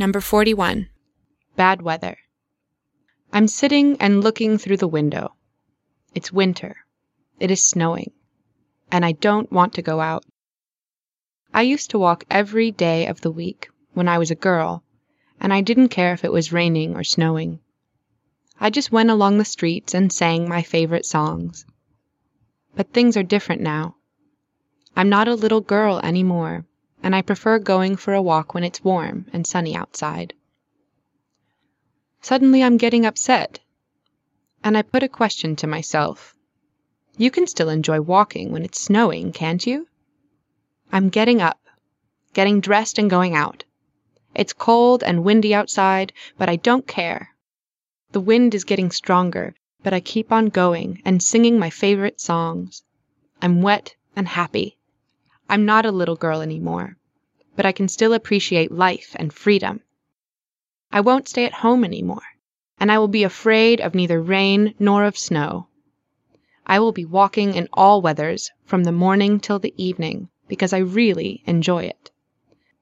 Number 41. Bad weather. I'm sitting and looking through the window. It's winter. It is snowing. And I don't want to go out. I used to walk every day of the week when I was a girl, and I didn't care if it was raining or snowing. I just went along the streets and sang my favorite songs. But things are different now. I'm not a little girl anymore, and I prefer going for a walk when it's warm and sunny outside. Suddenly I'm getting upset, and I put a question to myself. You can still enjoy walking when it's snowing, can't you? I'm getting up, getting dressed and going out. It's cold and windy outside, but I don't care. The wind is getting stronger, but I keep on going and singing my favorite songs. I'm wet and happy. I'm not a little girl anymore, but I can still appreciate life and freedom. I won't stay at home anymore, and I will be afraid of neither rain nor of snow. I will be walking in all weathers from the morning till the evening because I really enjoy it.